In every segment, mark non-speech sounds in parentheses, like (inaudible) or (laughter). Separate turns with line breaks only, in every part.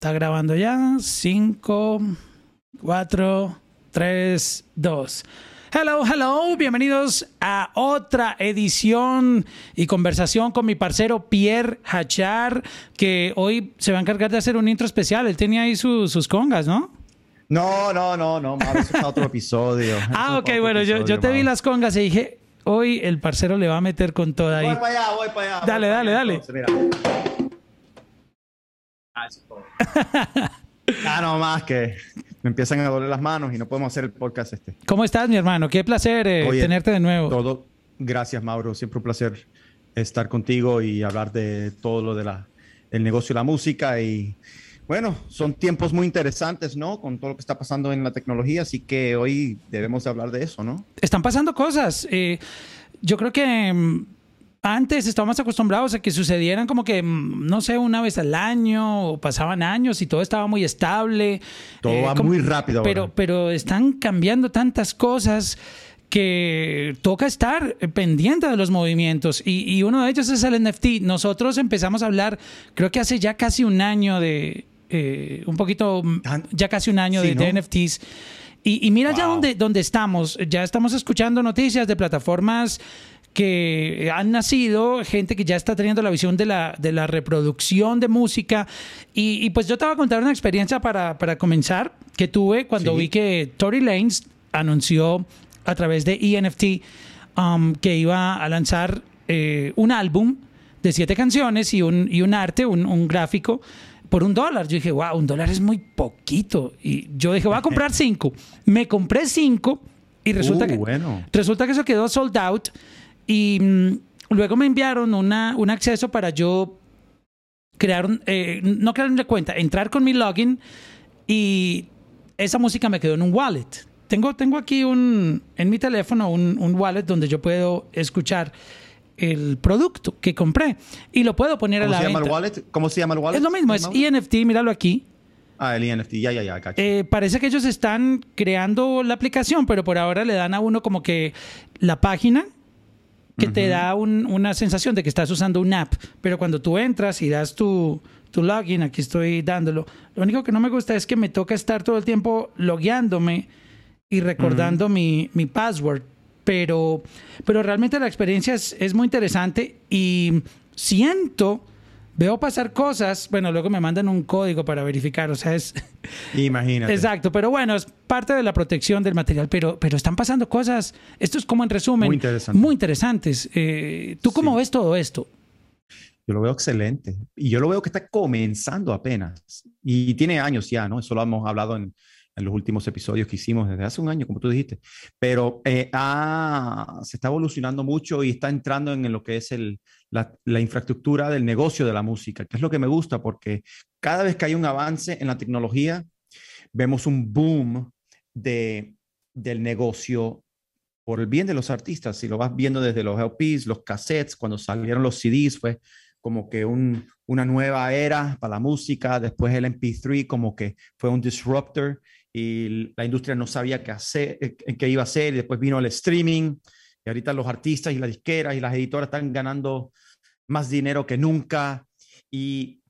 Está grabando ya. 5, 4, 3, 2. Hello, hello, bienvenidos a otra edición y conversación con mi parcero Pierre Hachar, que hoy se va a encargar de hacer un intro especial. Él tenía ahí sus congas, ¿no?
No, no, no, no, Mauro, eso es otro episodio. (laughs)
ah, ok, bueno, yo, yo, te vi las congas y dije, hoy el parcero le va a meter con toda ahí.
Voy para allá, voy para allá.
Dale, dale, dale.
Ah, (laughs) ah, no más que me empiezan a doler las manos y no podemos hacer el podcast este.
¿Cómo estás, mi hermano? Qué placer eh, tenerte de nuevo.
Todo, gracias, Mauro. Siempre un placer estar contigo y hablar de todo lo de la, el negocio de la música y bueno, son tiempos muy interesantes, ¿no? Con todo lo que está pasando en la tecnología, así que hoy debemos hablar de eso, ¿no?
Están pasando cosas. Eh, yo creo que mm, antes estábamos acostumbrados a que sucedieran como que, mm, no sé, una vez al año o pasaban años y todo estaba muy estable.
Todo eh, va muy rápido.
Pero, pero están cambiando tantas cosas que toca estar pendiente de los movimientos y, uno de ellos es el NFT. Nosotros empezamos a hablar, creo que hace ya casi un año de, eh, un poquito, ya casi un año de, NFTs. Y, mira ya dónde, dónde estamos. Ya estamos escuchando noticias de plataformas que han nacido, gente que ya está teniendo la visión de la, de la reproducción de música. Y, pues yo te voy a contar una experiencia para, para comenzar que tuve cuando vi que Tory Lanez anunció a través de ENFT um, que iba a lanzar eh, un álbum de siete canciones y un, y un arte, un, un gráfico por un dólar. Yo dije, wow, un dólar es muy poquito. Y yo dije, voy a comprar (laughs) cinco. Me compré cinco y resulta, uh, que, resulta que eso quedó sold out. Y mm, luego me enviaron una, un acceso para yo crear, eh, no crear una cuenta, entrar con mi login y esa música me quedó en un wallet. Tengo, tengo aquí un, en mi teléfono un, un wallet donde yo puedo escuchar el producto que compré y lo puedo poner a la
se
llama
El wallet? ¿Cómo se llama el wallet?
Es lo mismo, es ENFT, míralo aquí.
Ah, el ENFT, ya, ya, ya.
Eh, parece que ellos están creando la aplicación, pero por ahora le dan a uno como que la página que te da una sensación de que estás usando una app, pero cuando tú entras y das tu, tu login, aquí estoy dándolo, lo único que no me gusta es que me toca estar todo el tiempo logueándome y recordando mi, mi password, pero, pero realmente la experiencia es, es muy interesante y siento veo pasar cosas, bueno, luego me mandan un código para verificar, o sea, es... (laughs)
Imagínate.
Exacto, pero bueno, es parte de la protección del material, pero, pero están pasando cosas, esto es como en resumen, muy, muy interesantes. Eh, ¿Tú cómo ves todo esto?
Yo lo veo excelente y yo lo veo que está comenzando apenas y tiene años ya, ¿no? Eso lo hemos hablado en, en los últimos episodios que hicimos desde hace un año, como tú dijiste, pero eh, se está evolucionando mucho y está entrando en, lo que es el, la, infraestructura del negocio de la música, que es lo que me gusta, porque cada vez que hay un avance en la tecnología, vemos un boom de, del negocio por el bien de los artistas. Si lo vas viendo desde los LPs, los cassettes, cuando salieron los CDs, fue como que un, una nueva era para la música, después el MP3 como que fue un disruptor y la industria no sabía qué hacer, eh, qué iba a hacer, y después vino el streaming, y ahorita los artistas y las disqueras y las editoras están ganando más dinero que nunca. ¿Y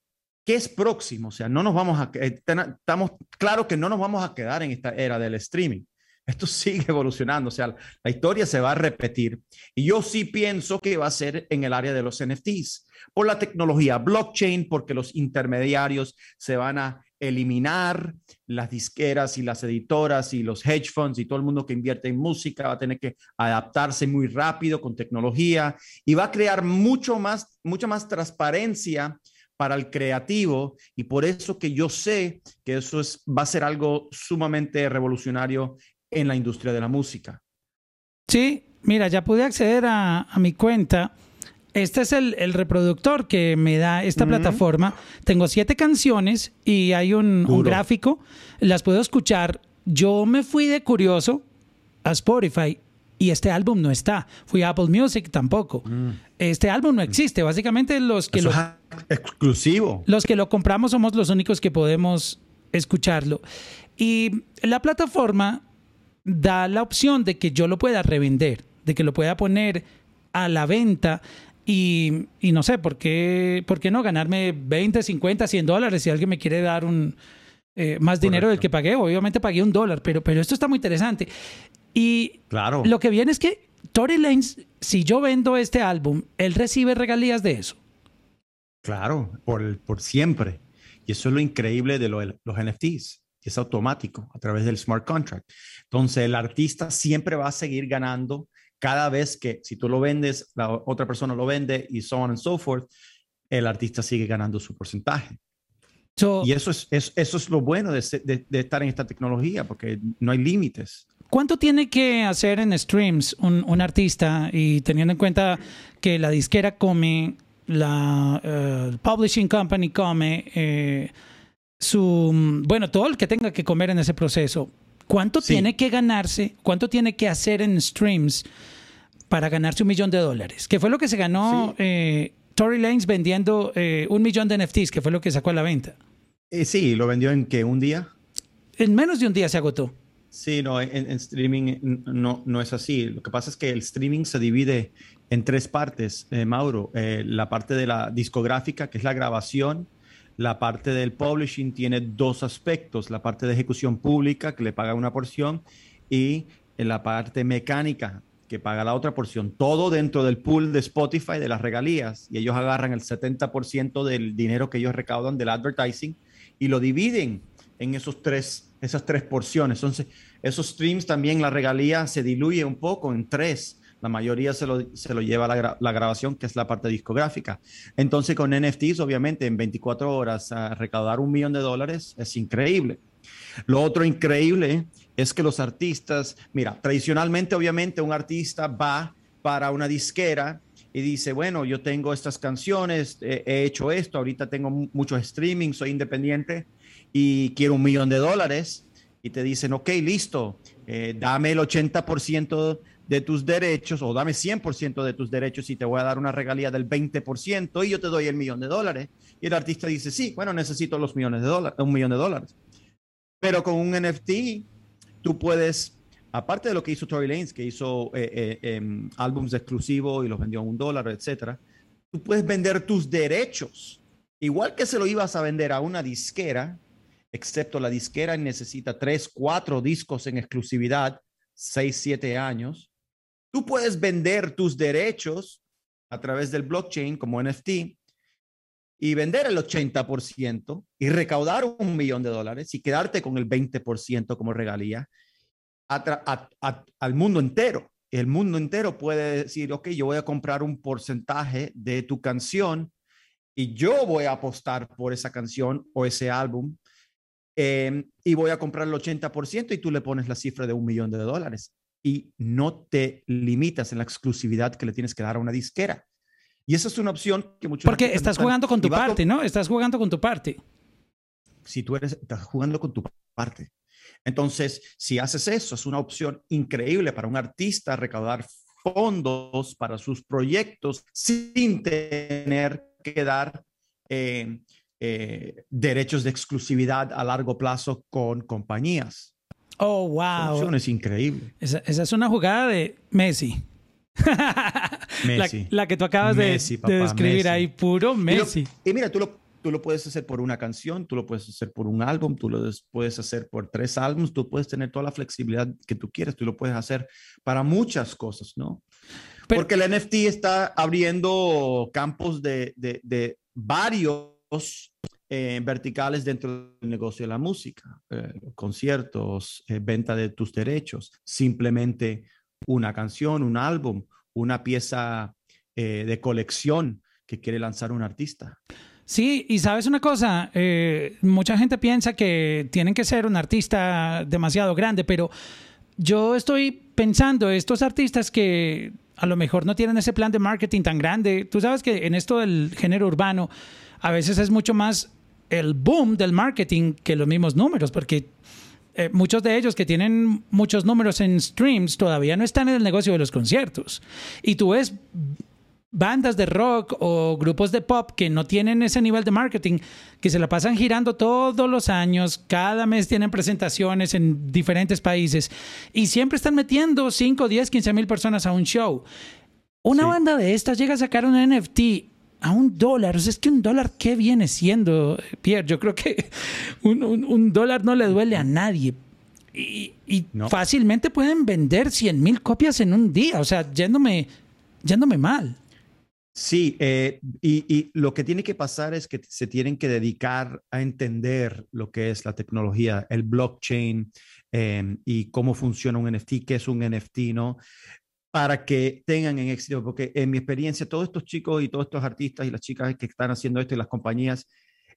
qué es próximo? O sea, no nos vamos a, eh, estamos claro que no nos vamos a quedar en esta era del streaming. Esto (laughs) sigue evolucionando, o sea, la historia se va a repetir. Y yo sí pienso que va a ser en el área de los NFTs, por la tecnología blockchain, porque los intermediarios se van a eliminar las disqueras y las editoras y los hedge funds y todo el mundo que invierte en música va a tener que adaptarse muy rápido con tecnología y va a crear mucho más, mucha más transparencia para el creativo y por eso que yo sé que eso es, va a ser algo sumamente revolucionario en la industria de la música.
Sí, mira, ya pude acceder a, a mi cuenta este es el, reproductor que me da esta plataforma. Tengo siete canciones y hay un, gráfico. Las puedo escuchar. Yo me fui de curioso a Spotify y este álbum no está. Fui a Apple Music tampoco. Mm. Este álbum no existe. Básicamente los que
lo... exclusivo.
Los que lo compramos somos los únicos que podemos escucharlo. Y la plataforma da la opción de que yo lo pueda revender, de que lo pueda poner a la venta Y, y, no sé, ¿por qué, ¿por qué no ganarme 20, 50, 100 dólares si alguien me quiere dar un, eh, más dinero del que pagué? Obviamente pagué un dólar, pero, pero esto está muy interesante. Y
claro.
lo que viene es que Tory Lanez, si yo vendo este álbum, él recibe regalías de eso.
Claro, por, por siempre. Y eso es lo increíble de los NFTs. Es automático a través del smart contract. Entonces, el artista siempre va a seguir ganando cada vez que, si tú lo vendes, la otra persona lo vende y so on and so forth, el artista sigue ganando su porcentaje. y eso es, eso es lo bueno de, de, estar en esta tecnología, porque no hay límites.
¿Cuánto tiene que hacer en streams un, un, artista y teniendo en cuenta que la disquera come la uh, publishing company come, eh, su, bueno, todo el que tenga que comer en ese proceso, ¿cuánto tiene que ganarse, cuánto tiene que hacer en streams para ganarse un millón de dólares? Que fue lo que se ganó eh, Tory Lanez vendiendo eh, un millón de NFTs, que fue lo que sacó a la venta.
sí, lo vendió en qué, un día.
En menos de un día se agotó.
Sí, no, en, streaming no, no es así. Lo que pasa es que el streaming se divide en tres partes, eh, Mauro. Eh, la parte de la discográfica, que es la grabación, la parte del publishing tiene dos aspectos, la parte de ejecución pública, que le paga una porción, y la parte mecánica, que paga la otra porción. Todo dentro del pool de Spotify de las regalías, y ellos agarran el 70% del dinero que ellos recaudan del advertising y lo dividen en esos tres esas tres porciones. Entonces, esos streams también la regalía se diluye un poco en tres. La mayoría se lo, se lo lleva la, la, grabación, que es la parte discográfica. Entonces, con NFTs, obviamente, en 24 horas, recaudar un millón de dólares es increíble. Lo otro increíble es que los artistas, mira, tradicionalmente, obviamente, un artista va para una disquera y dice, bueno, yo tengo estas canciones, he hecho esto, ahorita tengo mucho streaming, soy independiente y quiero un millón de dólares y te dicen, ok, listo, eh, dame el 80% de tus derechos o dame 100% de tus derechos y te voy a dar una regalía del 20% y yo te doy el millón de dólares. Y el artista dice, sí, bueno, necesito los millones de dólares, un millón de dólares. Pero con un NFT, tú puedes, aparte de lo que hizo Tory Lanez, que hizo eh, eh, em, álbums exclusivos y los vendió a un dólar, etcétera, tú puedes vender tus derechos. Igual que se lo ibas a vender a una disquera, excepto la disquera necesita tres, cuatro discos en exclusividad, seis, siete años. Tú puedes vender tus derechos a través del blockchain como NFT y vender el 80% y recaudar un millón de dólares y quedarte con el 20% como regalía al mundo entero. El mundo entero puede decir, ok, yo voy a comprar un porcentaje de tu canción y yo voy a apostar por esa canción o ese álbum Em, y voy a comprar el 80% y tú le pones la cifra de un millón de dólares y no te limitas en la exclusividad que le tienes que dar a una disquera. Y esa es una opción que muchos...
Porque estás jugando con tu parte, ¿no? Estás jugando con tu parte.
Si tú eres, estás jugando con tu parte. Entonces, si haces eso, es una opción increíble para un artista recaudar fondos para sus proyectos sin tener que dar eh, eh, derechos de exclusividad a largo plazo con compañías.
Oh, wow.
Es increíble.
Esa, es una jugada de Messi. (laughs)
Messi.
La, que tú acabas de, describir ahí, puro Messi.
Y, mira, tú lo, tú lo puedes hacer por una canción, tú lo puedes hacer por un álbum, tú lo puedes hacer por tres álbumes, tú puedes tener toda la flexibilidad que tú quieres, tú lo puedes hacer para muchas cosas, ¿no? Porque el NFT está abriendo campos de, de, de varios eh, verticales dentro del negocio de la música, eh, conciertos, eh, venta de tus derechos, simplemente una canción, un álbum, una pieza de colección que quiere lanzar un artista.
Sí, y sabes una cosa, mucha gente piensa que tienen que ser un artista demasiado grande, pero yo estoy pensando, estos artistas que a lo mejor no tienen ese plan de marketing tan grande, tú sabes que en esto del género urbano, a veces es mucho más el boom del marketing que los mismos números, porque eh, muchos de ellos que tienen muchos números en streams todavía no están en el negocio de los conciertos. Y tú ves bandas de rock o grupos de pop que no tienen ese nivel de marketing, que se la pasan girando todos los años, cada mes tienen presentaciones en diferentes países y siempre están metiendo 5, 10, 15 mil personas a un show. Una banda de estas llega a sacar un NFT a un dólar. O sea, es que un dólar, ¿qué viene siendo, Pierre? Yo creo que un, dólar no le duele a nadie. Y, fácilmente pueden vender 100 mil copias en un día. O sea, yéndome, yéndome mal.
Sí, eh, y, lo que tiene que pasar es que se tienen que dedicar a entender lo que es la tecnología, el blockchain em, y cómo funciona un NFT, qué es un NFT, ¿no? Para que tengan en éxito, porque en mi experiencia, todos estos chicos y todos estos artistas y las chicas que están haciendo esto y las compañías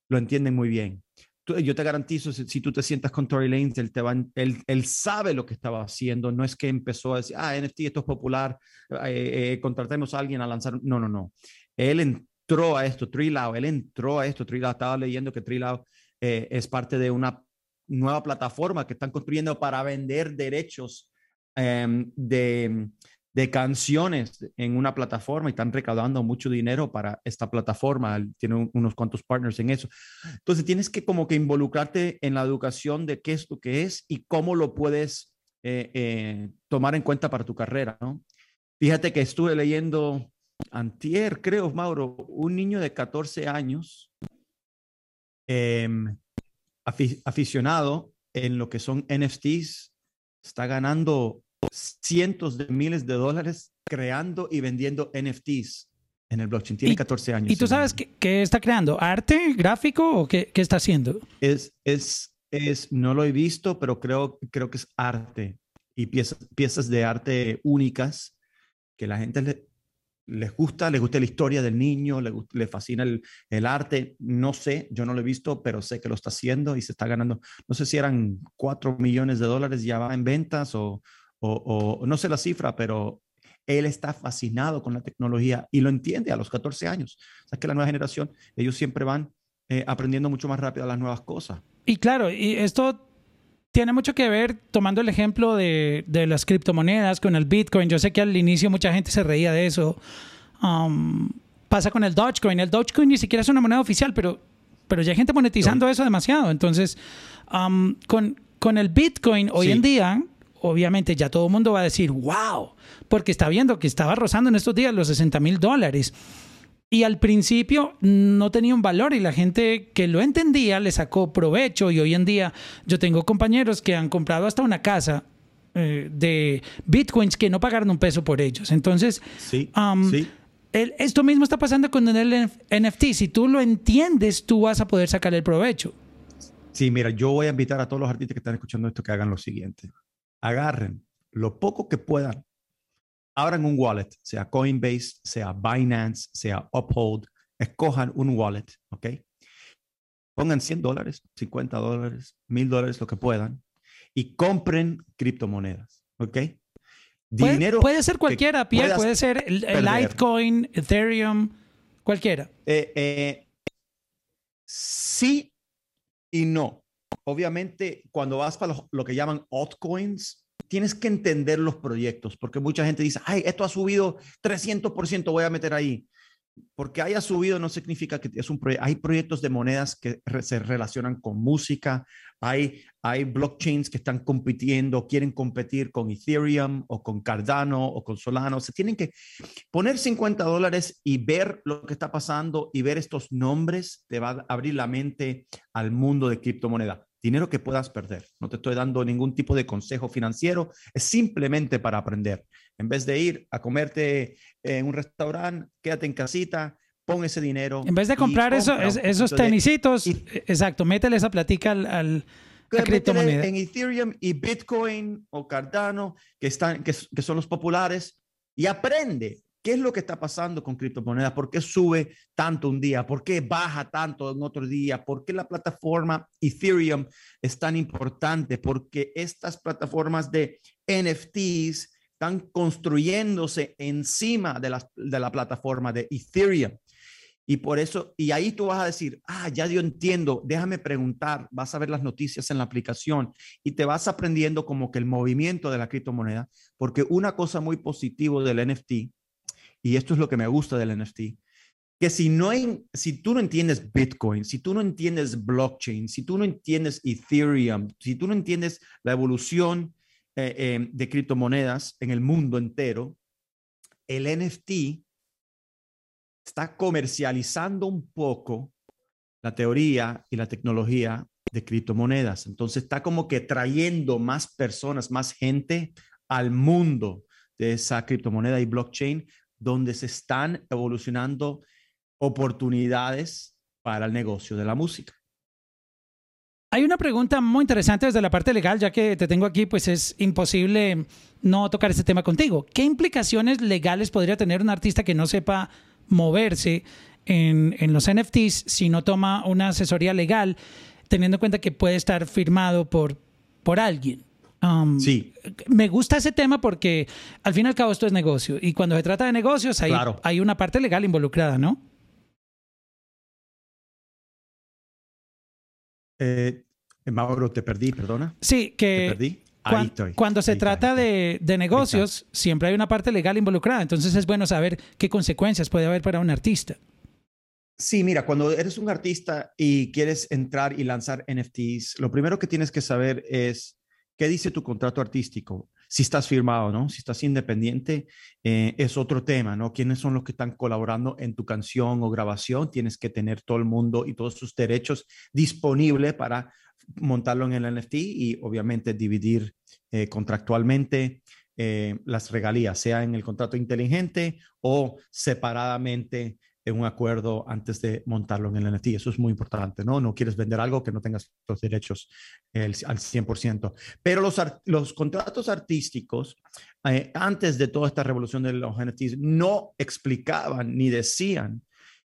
lo entienden muy bien yo te garantizo, si, tú te sientas con Tory Lanez, él, te va, él, él, sabe lo que estaba haciendo, no es que empezó a decir, ah, NFT, esto es popular, eh, eh, contratemos a alguien a lanzar. No, no, no. Él entró a esto, Trilao, él entró a esto, Trilao, estaba leyendo que Trilao eh, es parte de una nueva plataforma que están construyendo para vender derechos em, de de canciones en una plataforma y están recaudando mucho dinero para esta plataforma. Tiene unos cuantos partners en eso. Entonces tienes que como que involucrarte en la educación de qué es lo que es y cómo lo puedes eh, eh, tomar en cuenta para tu carrera, ¿no? Fíjate que estuve leyendo antier, creo, Mauro, un niño de 14 años em, aficionado en lo que son NFTs, está ganando cientos de miles de dólares creando y vendiendo NFTs en el blockchain. Tiene 14 años.
¿Y tú sabes qué, está creando? ¿Arte gráfico o qué, qué, está haciendo?
Es, es, es, no lo he visto, pero creo, creo que es arte y piezas, piezas de arte únicas que la gente le, les gusta, les gusta la historia del niño, le, le fascina el, el, arte. No sé, yo no lo he visto, pero sé que lo está haciendo y se está ganando. No sé si eran 4 millones de dólares ya va en ventas o, o, no sé la cifra, pero él está fascinado con la tecnología y lo entiende a los 14 años. O sea, que la nueva generación, ellos siempre van eh, aprendiendo mucho más rápido las nuevas cosas.
Y claro, y esto tiene mucho que ver, tomando el ejemplo de, de, las criptomonedas con el Bitcoin. Yo sé que al inicio mucha gente se reía de eso. Um, pasa con el Dogecoin. El Dogecoin ni siquiera es una moneda oficial, pero, pero ya hay gente monetizando eso demasiado. Entonces, um, con, con el Bitcoin hoy en día, obviamente ya todo el mundo va a decir, wow, porque está viendo que estaba rozando en estos días los 60 mil dólares. Y al principio no tenía un valor y la gente que lo entendía le sacó provecho y hoy en día yo tengo compañeros que han comprado hasta una casa eh, de bitcoins que no pagaron un peso por ellos. Entonces, sí, esto mismo está pasando con el NFT. Si tú lo entiendes, tú vas a poder sacar el provecho.
Sí, mira, yo voy a invitar a todos los artistas que están escuchando esto que hagan lo siguiente agarren lo poco que puedan, abran un wallet, sea Coinbase, sea Binance, sea Uphold, escojan un wallet, ¿ok? Pongan 100 dólares, 50 dólares, 1000 dólares, lo que puedan, y compren criptomonedas, ¿ok?
Dinero. Puede, ser cualquiera, Pierre, puede ser Litecoin, Ethereum, cualquiera.
Eh, eh, sí y no obviamente, cuando vas para lo, que llaman altcoins, tienes que entender los proyectos, porque mucha gente dice, ay, esto ha subido 300%, voy a meter ahí. Porque haya subido no significa que es un proyecto. Hay proyectos de monedas que se relacionan con música, hay, hay blockchains que están compitiendo, quieren competir con Ethereum o con Cardano o con Solano. Se tienen que poner 50 dólares y ver lo que está pasando y ver estos nombres te va a abrir la mente al mundo de criptomoneda dinero que puedas perder. No te estoy dando ningún tipo de consejo financiero, es simplemente para aprender. En vez de ir a comerte en un restaurante, quédate en casita, pon ese dinero.
En vez de comprar eso, esos tenisitos, exacto, métele esa platica al, al criptomoneda.
En Ethereum y Bitcoin o Cardano, que, están, que, que son los populares, y aprende. ¿Qué es lo que está pasando con criptomonedas? ¿Por qué sube tanto un día? ¿Por qué baja tanto en otro día? ¿Por qué la plataforma Ethereum es tan importante? Porque estas plataformas de NFTs están construyéndose encima de la, de la plataforma de Ethereum. Y por eso, y ahí tú vas a decir, ah, ya yo entiendo, déjame preguntar, vas a ver las noticias en la aplicación y te vas aprendiendo como que el movimiento de la criptomoneda, porque una cosa muy positiva del NFT y esto es lo que me gusta del NFT, que si, no hay, si tú no entiendes Bitcoin, si tú no entiendes blockchain, si tú no entiendes Ethereum, si tú no entiendes la evolución eh, eh, de criptomonedas en el mundo entero, el NFT está comercializando un poco la teoría y la tecnología de criptomonedas. Entonces está como que trayendo más personas, más gente al mundo de esa criptomoneda y blockchain, donde se están evolucionando oportunidades para el negocio de la música.
Hay una pregunta muy interesante desde la parte legal, ya que te tengo aquí, pues es imposible no tocar este tema contigo. ¿Qué implicaciones legales podría tener un artista que no sepa moverse en, los NFTs si no toma una asesoría legal, teniendo en cuenta que puede estar firmado por, por alguien?
Um, sí.
Me gusta ese tema porque al fin y al cabo esto es negocio. Y cuando se trata de negocios, hay, hay una parte legal involucrada, ¿no?
Eh, Mauro, te perdí, perdona.
Sí, que...
¿Te perdí?
Cuando, se trata de, negocios, siempre hay una parte legal involucrada. Entonces es bueno saber qué consecuencias puede haber para un artista.
Sí, mira, cuando eres un artista y quieres entrar y lanzar NFTs, lo primero que tienes que saber es qué dice tu contrato artístico. Si estás firmado, ¿no? Si estás independiente, eh, es otro tema, ¿no? ¿Quiénes son los que están colaborando en tu canción o grabación? Tienes que tener todo el mundo y todos sus derechos disponibles para montarlo en el NFT y obviamente dividir eh, contractualmente eh, las regalías, sea en el contrato inteligente o separadamente en un acuerdo antes de montarlo en el NFT. Eso es muy importante, ¿no? No quieres vender algo que no tengas los derechos al 100%. Pero los, los contratos artísticos, eh, antes de toda esta revolución de los NFTs, no explicaban ni decían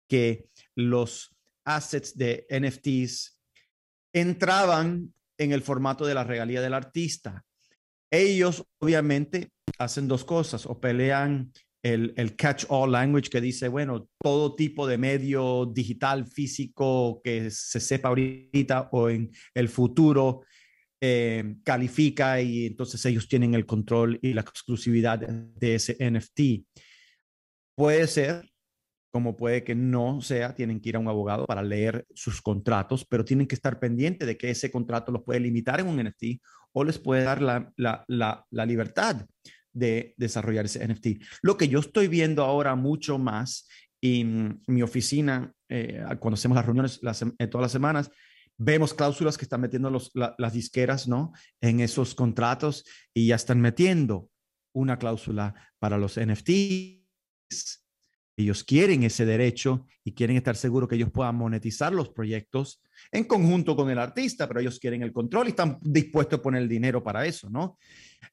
que los assets de NFTs entraban en el formato de la regalía del artista. Ellos obviamente hacen dos cosas, o pelean el, el catch-all language que dice, bueno, todo tipo de medio digital, físico que se sepa ahorita o en el futuro eh, califica y entonces ellos tienen el control y la exclusividad de ese NFT. Puede ser como puede que no sea, tienen que ir a un abogado para leer sus contratos, pero tienen que estar pendientes de que ese contrato los puede limitar en un NFT o les puede dar la, la, la, libertad de desarrollar ese NFT. Lo que yo estoy viendo ahora mucho más en mi oficina, eh, cuando hacemos las reuniones eh, todas las semanas, vemos cláusulas que están metiendo las disqueras ¿no? en esos contratos y ya están metiendo una cláusula para los NFTs ellos quieren ese derecho y quieren estar seguros que ellos puedan monetizar los proyectos en conjunto con el artista, pero ellos quieren el control y están dispuestos a poner el dinero para eso, ¿no?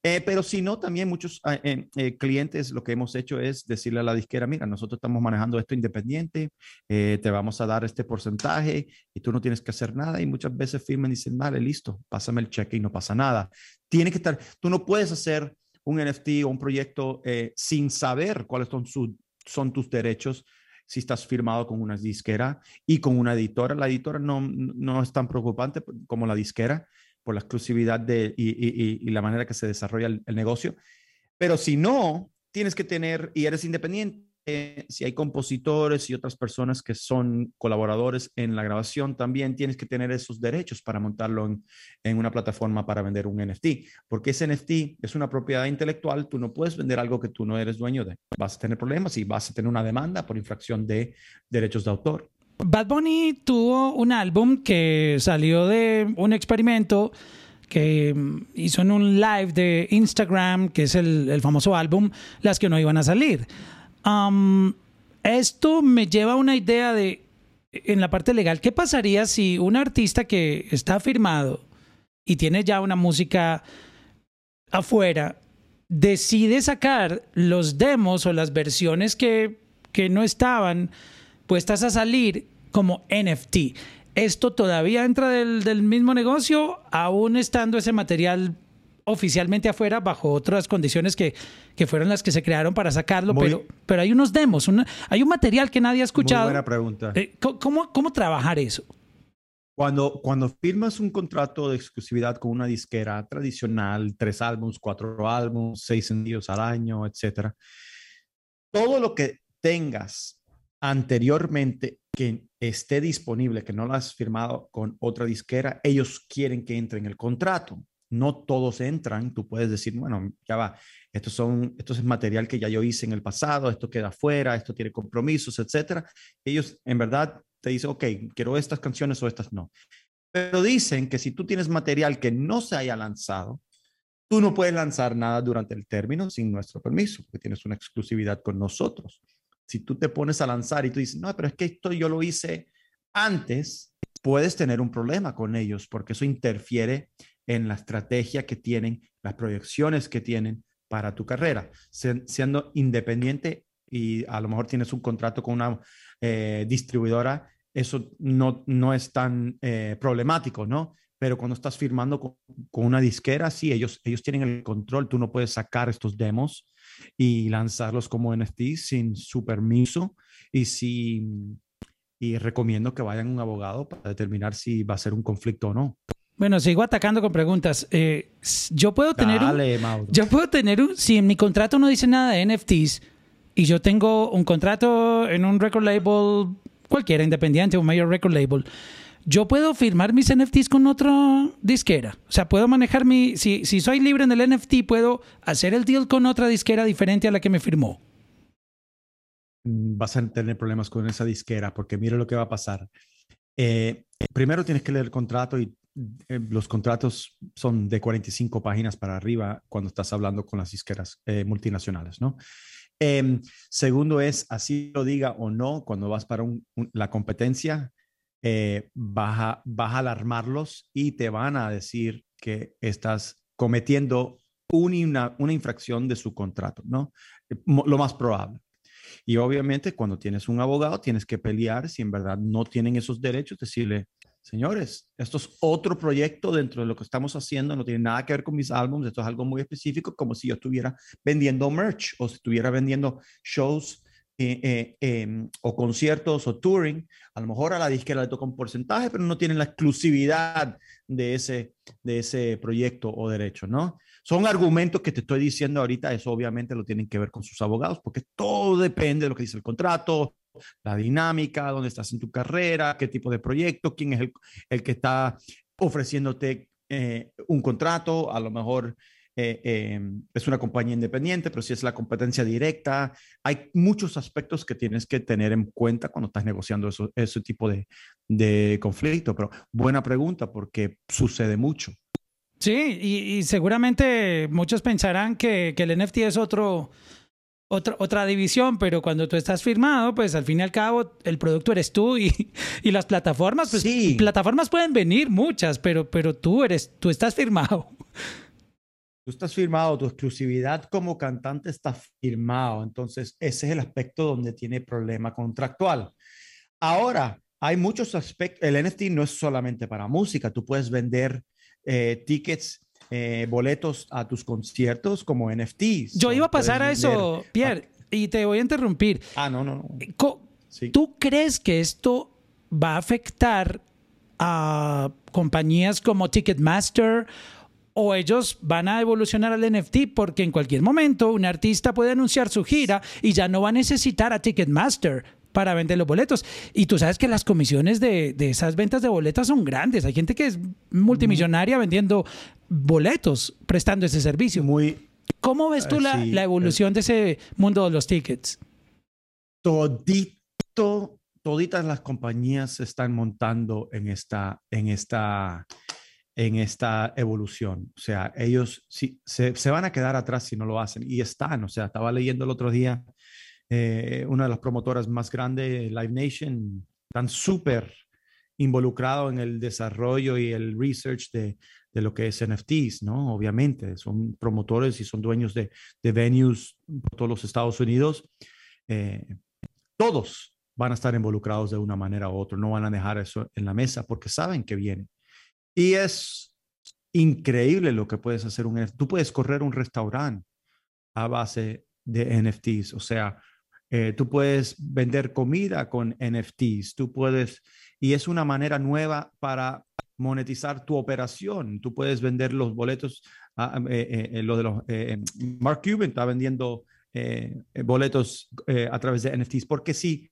Eh, pero si no, también muchos ah, eh, eh, clientes lo que hemos hecho es decirle a la disquera, mira, nosotros estamos manejando esto independiente, te vamos a dar este porcentaje y tú no tienes que hacer nada y muchas veces firman y dicen, vale, listo, pásame el cheque y no pasa nada. Tiene que estar, tú no puedes hacer un NFT o un proyecto sin saber cuáles son sus son tus derechos si estás firmado con una disquera y con una editora. La editora no, no es tan preocupante como la disquera por la exclusividad de, y, la manera que se desarrolla el negocio. Pero si no, tienes que tener, y eres independiente, si hay compositores y otras personas que son colaboradores en la grabación, también tienes que tener esos derechos para montarlo en, una plataforma para vender un NFT, porque ese NFT es una propiedad intelectual, tú no puedes vender algo que tú no eres dueño de. Vas a tener problemas y vas a tener una demanda por infracción de derechos de autor.
Bad Bunny tuvo un álbum que salió de un experimento que mm, hizo en un live de Instagram, que es el, el famoso álbum, las que no iban a salir. Esto me lleva a una idea de, en la parte legal, ¿qué pasaría si un artista que está firmado y tiene ya una música afuera decide sacar los demos o las versiones que, que no estaban puestas a salir como NFT? ¿Esto todavía entra del, del mismo negocio, aún estando ese material oficialmente afuera bajo otras condiciones que, que fueron las que se crearon para sacarlo, pero, pero hay unos demos, hay un material que nadie ha escuchado.
Muy buena pregunta.
Eh, ¿cómo, ¿Cómo trabajar eso?
Cuando, cuando firmas un contrato de exclusividad con una disquera tradicional, tres álbumes, cuatro álbumes, seis sencillos al año, etcétera, todo lo que tengas anteriormente que esté disponible, que no lo has firmado con otra disquera, ellos quieren que entre en el contrato. no todos entran. Tú puedes decir, bueno, ya va, esto, son, esto es material que ya yo hice en el pasado, esto queda fuera, esto tiene compromisos, etcétera. Ellos en verdad te dicen, ok, quiero estas canciones o estas no. Pero dicen que si tú tienes material que no se haya lanzado, tú no puedes lanzar nada durante el término sin nuestro permiso, porque tienes una exclusividad con nosotros. Si tú te pones a lanzar y tú dices, no, pero es que esto yo lo hice antes, puedes tener un problema con ellos porque eso interfiere en la estrategia que tienen, las proyecciones que tienen para tu carrera. siendo independiente y a lo mejor tienes un contrato con una eh, distribuidora, eso no, no es tan eh, problemático, ¿no? Pero cuando estás firmando con, con, una disquera, sí, ellos, ellos tienen el control, tú no puedes sacar estos demos y lanzarlos como NFT sin su permiso y si y recomiendo que vayan a un abogado para determinar si va a ser un conflicto o no.
Bueno, sigo atacando con preguntas. Eh, yo puedo tener Dale, un, yo puedo tener un, si en mi contrato no dice nada de NFTs y yo tengo un contrato en un record label cualquiera, independiente, un mayor record label, yo puedo firmar mis NFTs con otra disquera. O sea, puedo manejar mi, si, si soy libre en el NFT, puedo hacer el deal con otra disquera diferente a la que me firmó.
Mm, vas a tener problemas con esa disquera porque mira lo que va a pasar. Eh, primero tienes que leer el contrato y eh, los contratos son de 45 páginas para arriba cuando estás hablando con las disqueras eh, multinacionales, ¿no? Em, segundo es, así lo diga o no, cuando vas para la competencia, vas, a, vas a alarmarlos y te van a decir que estás cometiendo una, una infracción de su contrato, ¿no? Lo más probable. Y obviamente cuando tienes un abogado tienes que pelear si en verdad no tienen esos derechos, decirle, señores, esto es otro proyecto dentro de lo que estamos haciendo, no tiene nada que ver con mis álbumes, esto es algo muy específico, como si yo estuviera vendiendo merch o si estuviera vendiendo shows eh, eh, em, o conciertos o touring. A lo mejor a la disquera le toca un porcentaje, pero no tienen la exclusividad de ese, de ese proyecto o derecho, ¿no? Son argumentos que te estoy diciendo ahorita, eso obviamente lo tienen que ver con sus abogados, porque todo depende de lo que dice el contrato, la dinámica, dónde estás en tu carrera, qué tipo de proyecto, quién es el, que está ofreciéndote eh, un contrato, a lo mejor eh, em, es una compañía independiente, pero si es la competencia directa, hay muchos aspectos que tienes que tener en cuenta cuando estás negociando eso, ese tipo de, de conflicto. Pero buena pregunta porque sucede mucho.
Sí, y, seguramente muchos pensarán que, el NFT es otro, otra, otra división, pero cuando tú estás firmado, pues al fin y al cabo el producto eres tú y, (laughs) y las plataformas, pues sí. plataformas pueden venir muchas, pero, pero tú eres, tú estás firmado.
Tú estás firmado, tu exclusividad como cantante está firmado, entonces ese es el aspecto donde tiene problema contractual. Ahora, hay muchos aspectos, el NFT no es solamente para música, tú puedes vender eh, tickets, eh, boletos a tus conciertos como NFTs.
Yo iba a pasar a eso, Pierre, y te voy a interrumpir.
Ah, no, no, no.
¿Tú crees que esto va a afectar a compañías como Ticketmaster o ellos van a evolucionar al NFT porque en cualquier momento un artista puede anunciar su gira y ya no va a necesitar a Ticketmaster para vender los boletos. Y tú sabes que las comisiones de, esas ventas de boletas son grandes. Hay gente que es multimillonaria vendiendo boletos, prestando ese servicio.
Muy,
¿Cómo ves tú la, la, evolución de ese mundo de los tickets?
Todito, toditas las compañías se están montando en esta, en esta, en esta evolución. O sea, ellos sí, se, van a quedar atrás si no lo hacen. Y están, o sea, estaba leyendo el otro día eh, una de las promotoras más grandes, Live Nation, están súper involucrados en el desarrollo y el research de, de, lo que es NFTs, ¿no? Obviamente, son promotores y son dueños de, de venues por todos los Estados Unidos. Eh, todos van a estar involucrados de una manera u otra, no van a dejar eso en la mesa porque saben que viene. Y es increíble lo que puedes hacer un Tú puedes correr un restaurante a base de NFTs, o sea, eh, tú puedes vender comida con NFTs, tú puedes, y es una manera nueva para monetizar tu operación. Tú puedes vender los boletos, ah, eh, eh, lo de los, Mark Cuban está vendiendo boletos a través de NFTs, porque sí,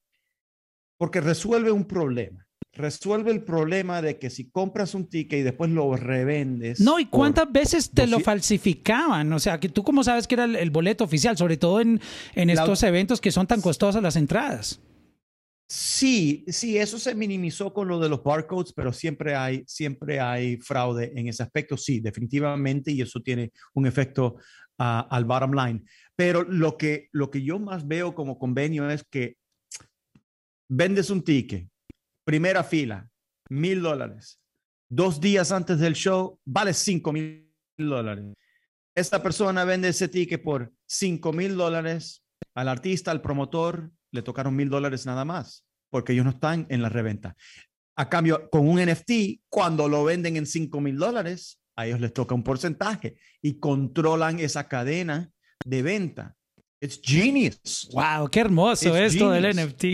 porque resuelve un problema. Resuelve el problema de que si compras un ticket y después lo revendes.
No, ¿y cuántas veces te lo falsificaban? O sea, que tú cómo sabes que era el, boleto oficial, sobre todo en, en estos eventos que son tan costosas las entradas.
Sí, sí, eso se minimizó con lo de los barcodes, pero siempre hay, siempre hay fraude en ese aspecto. Sí, definitivamente, y eso tiene un efecto ah, al bottom line. Pero lo que, lo que yo más veo como convenio es que vendes un ticket, primera fila, mil dólares. Dos días antes del show, vale cinco mil dólares. Esta persona vende ese ticket por cinco mil dólares. Al artista, al promotor, le tocaron mil dólares nada más, porque ellos no están en la reventa. A cambio, con un NFT, cuando lo venden en cinco mil dólares, a ellos les toca un porcentaje y controlan esa cadena de venta. It's genius.
Wow, qué hermoso esto del NFT.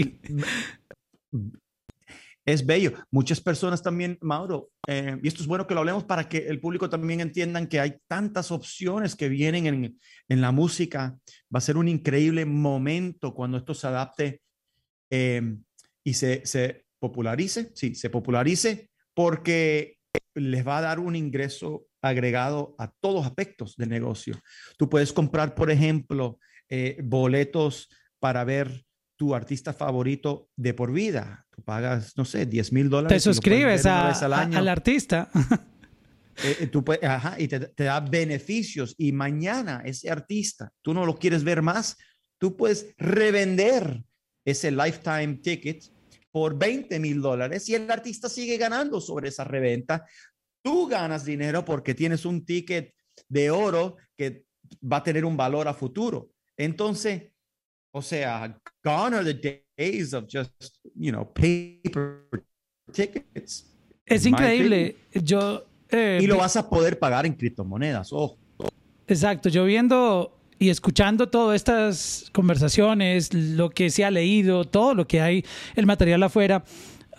Es bello. Muchas personas también, Mauro, eh, y esto es bueno que lo hablemos para que el público también entiendan que hay tantas opciones que vienen en, en la música. Va a ser un increíble momento cuando esto se adapte eh, y se, se popularice. Sí, se popularice porque les va a dar un ingreso agregado a todos aspectos del negocio. Tú puedes comprar, por ejemplo, eh, boletos para ver tu artista favorito de por vida. Tú pagas, no sé, 10 mil dólares.
Te suscribes al, artista.
Eh, eh, tú ajá, y te, te, da beneficios. Y mañana ese artista, tú no lo quieres ver más, tú puedes revender ese lifetime ticket por 20 mil dólares y el artista sigue ganando sobre esa reventa Tú ganas dinero porque tienes un ticket de oro que va a tener un valor a futuro. Entonces, o sea, are the days of just, you know, paper tickets.
Es increíble. Yo.
Eh, y lo vas a poder pagar en criptomonedas. Oh.
Exacto. Yo viendo y escuchando todas estas conversaciones, lo que se ha leído, todo lo que hay, el material afuera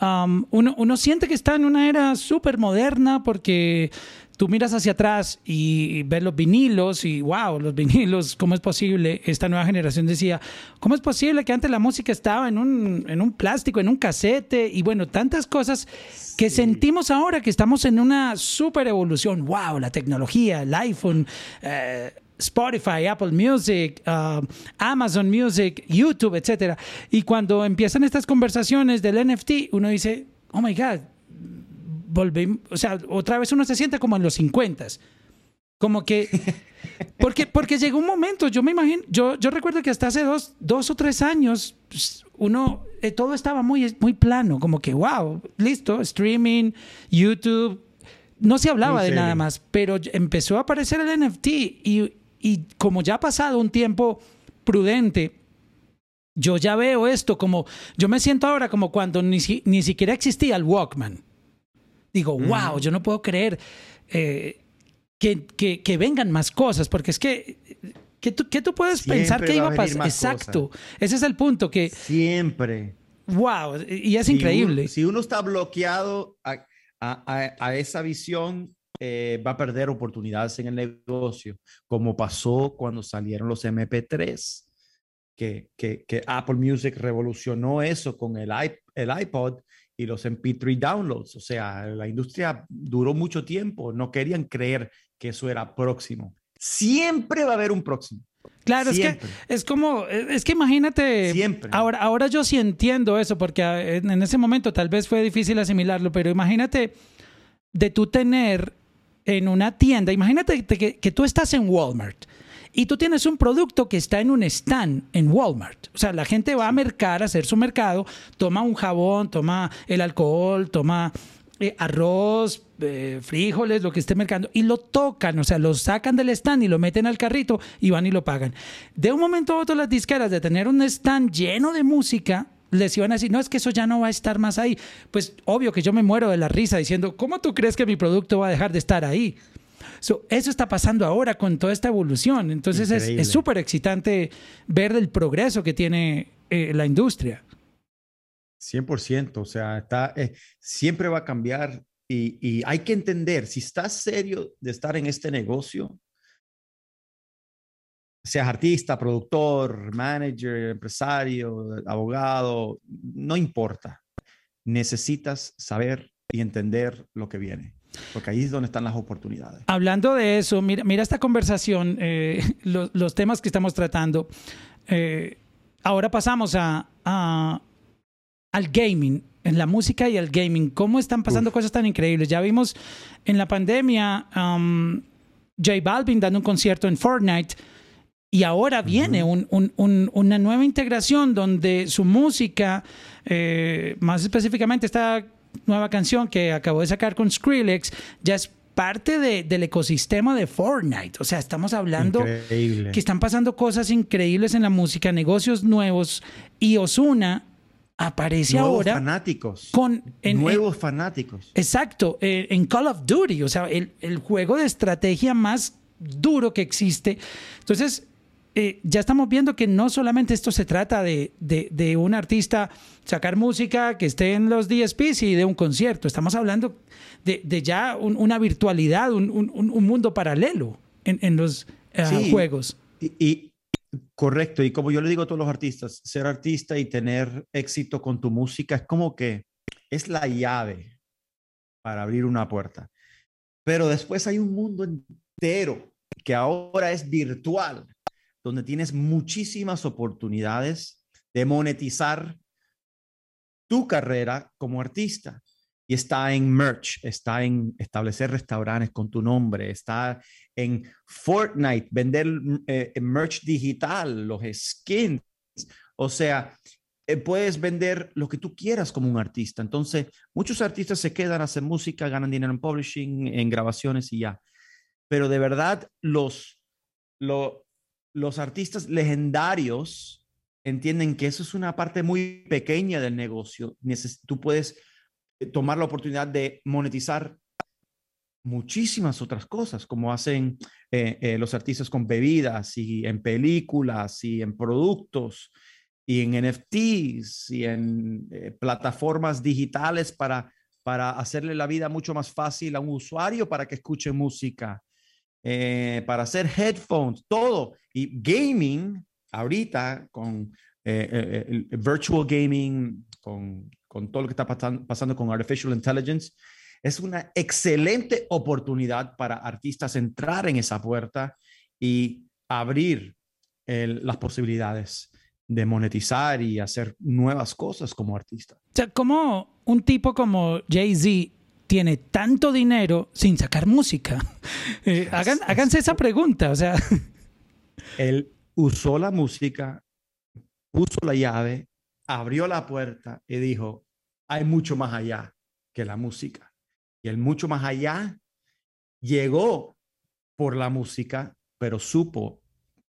uno, siente que está en una era súper moderna porque tú miras hacia atrás y ves los vinilos y wow, los vinilos, ¿cómo es posible? Esta nueva generación decía, ¿cómo es posible que antes la música estaba en un, en un plástico, en un casete? Y bueno, tantas cosas que sentimos ahora que estamos en una súper evolución. Wow, la tecnología, el iPhone. Eh, Spotify, Apple Music, uh, Amazon Music, YouTube, etc. Y cuando empiezan estas conversaciones del NFT, uno dice, oh my God, volvemos, o sea, otra vez uno se siente como en los 50 como que, (laughs) porque, porque llegó un momento, yo me imagino, yo, yo recuerdo que hasta hace dos, dos o tres años, pues, uno, eh, todo estaba muy, muy plano, como que, wow, listo, streaming, YouTube, no se hablaba de nada más, pero empezó a aparecer el NFT y, y como ya ha pasado un tiempo prudente, yo ya veo esto como, yo me siento ahora como cuando ni, ni siquiera existía el Walkman. Digo, wow, yo no puedo creer eh, que, que, vengan más cosas, porque es que, que tú, tú puedes pensar que iba a pasar. Exacto, ese es el punto que...
Siempre.
Wow, y es increíble.
si uno está bloqueado a, a, a esa visión, eh, va a perder oportunidades en el negocio, como pasó cuando salieron los MP3, que, que, que Apple Music revolucionó eso con el, el iPod y los MP3 downloads. O sea, la industria duró mucho tiempo, no querían creer que eso era próximo. Siempre va a haber un próximo.
Claro, es que es como, es que imagínate, Siempre. Ahora, ahora yo sí entiendo eso, porque ah, en ese momento tal vez fue difícil asimilarlo, pero imagínate de tú tener en una tienda, imagínate que, tú estás en Walmart y tú tienes un producto que está en un stand en Walmart. O sea, la gente va a mercar, a hacer su mercado, toma un jabón, toma el alcohol, toma eh, arroz, eh, frijoles, lo que esté mercando, y lo tocan, o sea, lo sacan del stand y lo meten al carrito y van y lo pagan. De un momento a otro las disqueras de tener un stand lleno de música, les iban a decir, no, es que eso ya no va a estar más ahí. Pues obvio que yo me muero de la risa diciendo, ¿cómo tú crees que mi producto va a dejar de estar ahí? Eso está pasando ahora con toda esta evolución. Entonces es súper excitante ver el progreso que tiene eh, la industria.
100%, o sea, está, eh, siempre va a cambiar y, y hay que entender, si estás serio de estar en este negocio, seas artista, productor, manager, empresario, abogado, no importa. necesitas saber y entender lo que viene. Porque ahí es donde están las oportunidades.
Hablando de eso, mira, mira esta conversación, eh, (laughs) los, temas que estamos tratando. Eh, ahora pasamos a, al gaming, en la música y el gaming. ¿Cómo están pasando cosas tan increíbles? Ya vimos en la pandemia um, J Balvin dando un concierto en Fortnite. Y ahora viene una nueva integración donde su música, eh, más específicamente esta nueva canción que acabó de sacar con Skrillex, ya es parte del ecosistema de Fortnite. O sea, estamos hablando que están pasando cosas increíbles en la música, negocios nuevos y Osuna aparece
nuevos
ahora
fanáticos
con
nuevos fanáticos.
Exacto, eh, en Call of Duty, o sea, el, el, juego de estrategia más duro que existe. Entonces, eh, ya estamos viendo que no solamente esto se trata de, de, un artista sacar música que esté en los DSPs y de un concierto. Estamos hablando de, de ya una virtualidad, un, un, mundo paralelo en, en los eh, juegos.
Y, y, correcto, y como yo le digo a todos los artistas, ser artista y tener éxito con tu música es como que es la llave para abrir una puerta. Pero después hay un mundo entero que ahora es virtual donde tienes muchísimas oportunidades de monetizar tu carrera como artista. Y está en merch, está en establecer restaurantes con tu nombre, está en Fortnite, vender eh, merch digital, los skins. O sea, eh, puedes vender lo que tú quieras como un artista. Entonces, muchos artistas se quedan a hacer música, ganan dinero en publishing, en grabaciones y ya. Pero de verdad, los, lo, los artistas legendarios entienden que eso es una parte muy pequeña del negocio. Tú puedes eh, tomar la oportunidad de monetizar muchísimas otras cosas, como hacen eh, eh, los artistas con bebidas y en películas y en productos y en NFTs y en plataformas digitales para, para hacerle la vida mucho más fácil a un usuario para que escuche música eh, para hacer headphones, todo. Y gaming, ahorita con eh, eh, virtual gaming, con, con, todo lo que está pasando, con artificial intelligence, es una excelente oportunidad para artistas entrar en esa puerta y abrir las posibilidades de monetizar y hacer nuevas cosas como artista.
O sea, como un tipo como Jay-Z tiene tanto dinero sin sacar música? (laughs) Eh, hagan, háganse esa pregunta, o sea. (laughs)
Él usó la música, puso la llave, abrió la puerta y dijo, hay mucho más allá que la música. Y el mucho más allá llegó por la música, pero supo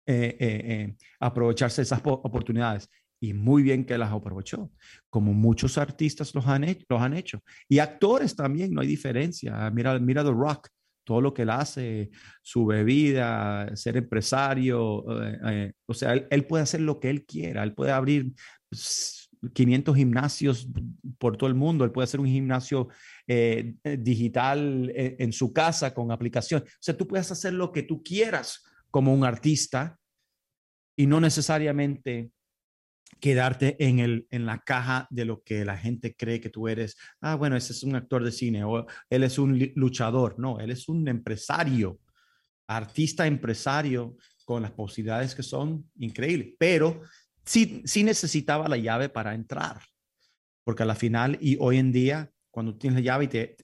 eh, eh, aprovecharse de esas oportunidades y muy bien que las aprovechó, como muchos artistas los han, hecho, los han hecho. Y actores también, no hay diferencia. Mira, mira The Rock, todo lo que él hace, su bebida, ser empresario, eh, eh, o sea, él, puede hacer lo que él quiera, él puede abrir 500 pues, gimnasios por todo el mundo, él puede hacer un gimnasio eh, digital en, en su casa con aplicación. O sea, tú puedes hacer lo que tú quieras como un artista y no necesariamente quedarte en, el, en la caja de lo que la gente cree que tú eres. Ah, bueno, ese es un actor de cine o él es un luchador. No, él es un empresario, artista empresario con las posibilidades que son increíbles, pero sí, sí necesitaba la llave para entrar, porque a la final y hoy en día, cuando tienes la llave y te,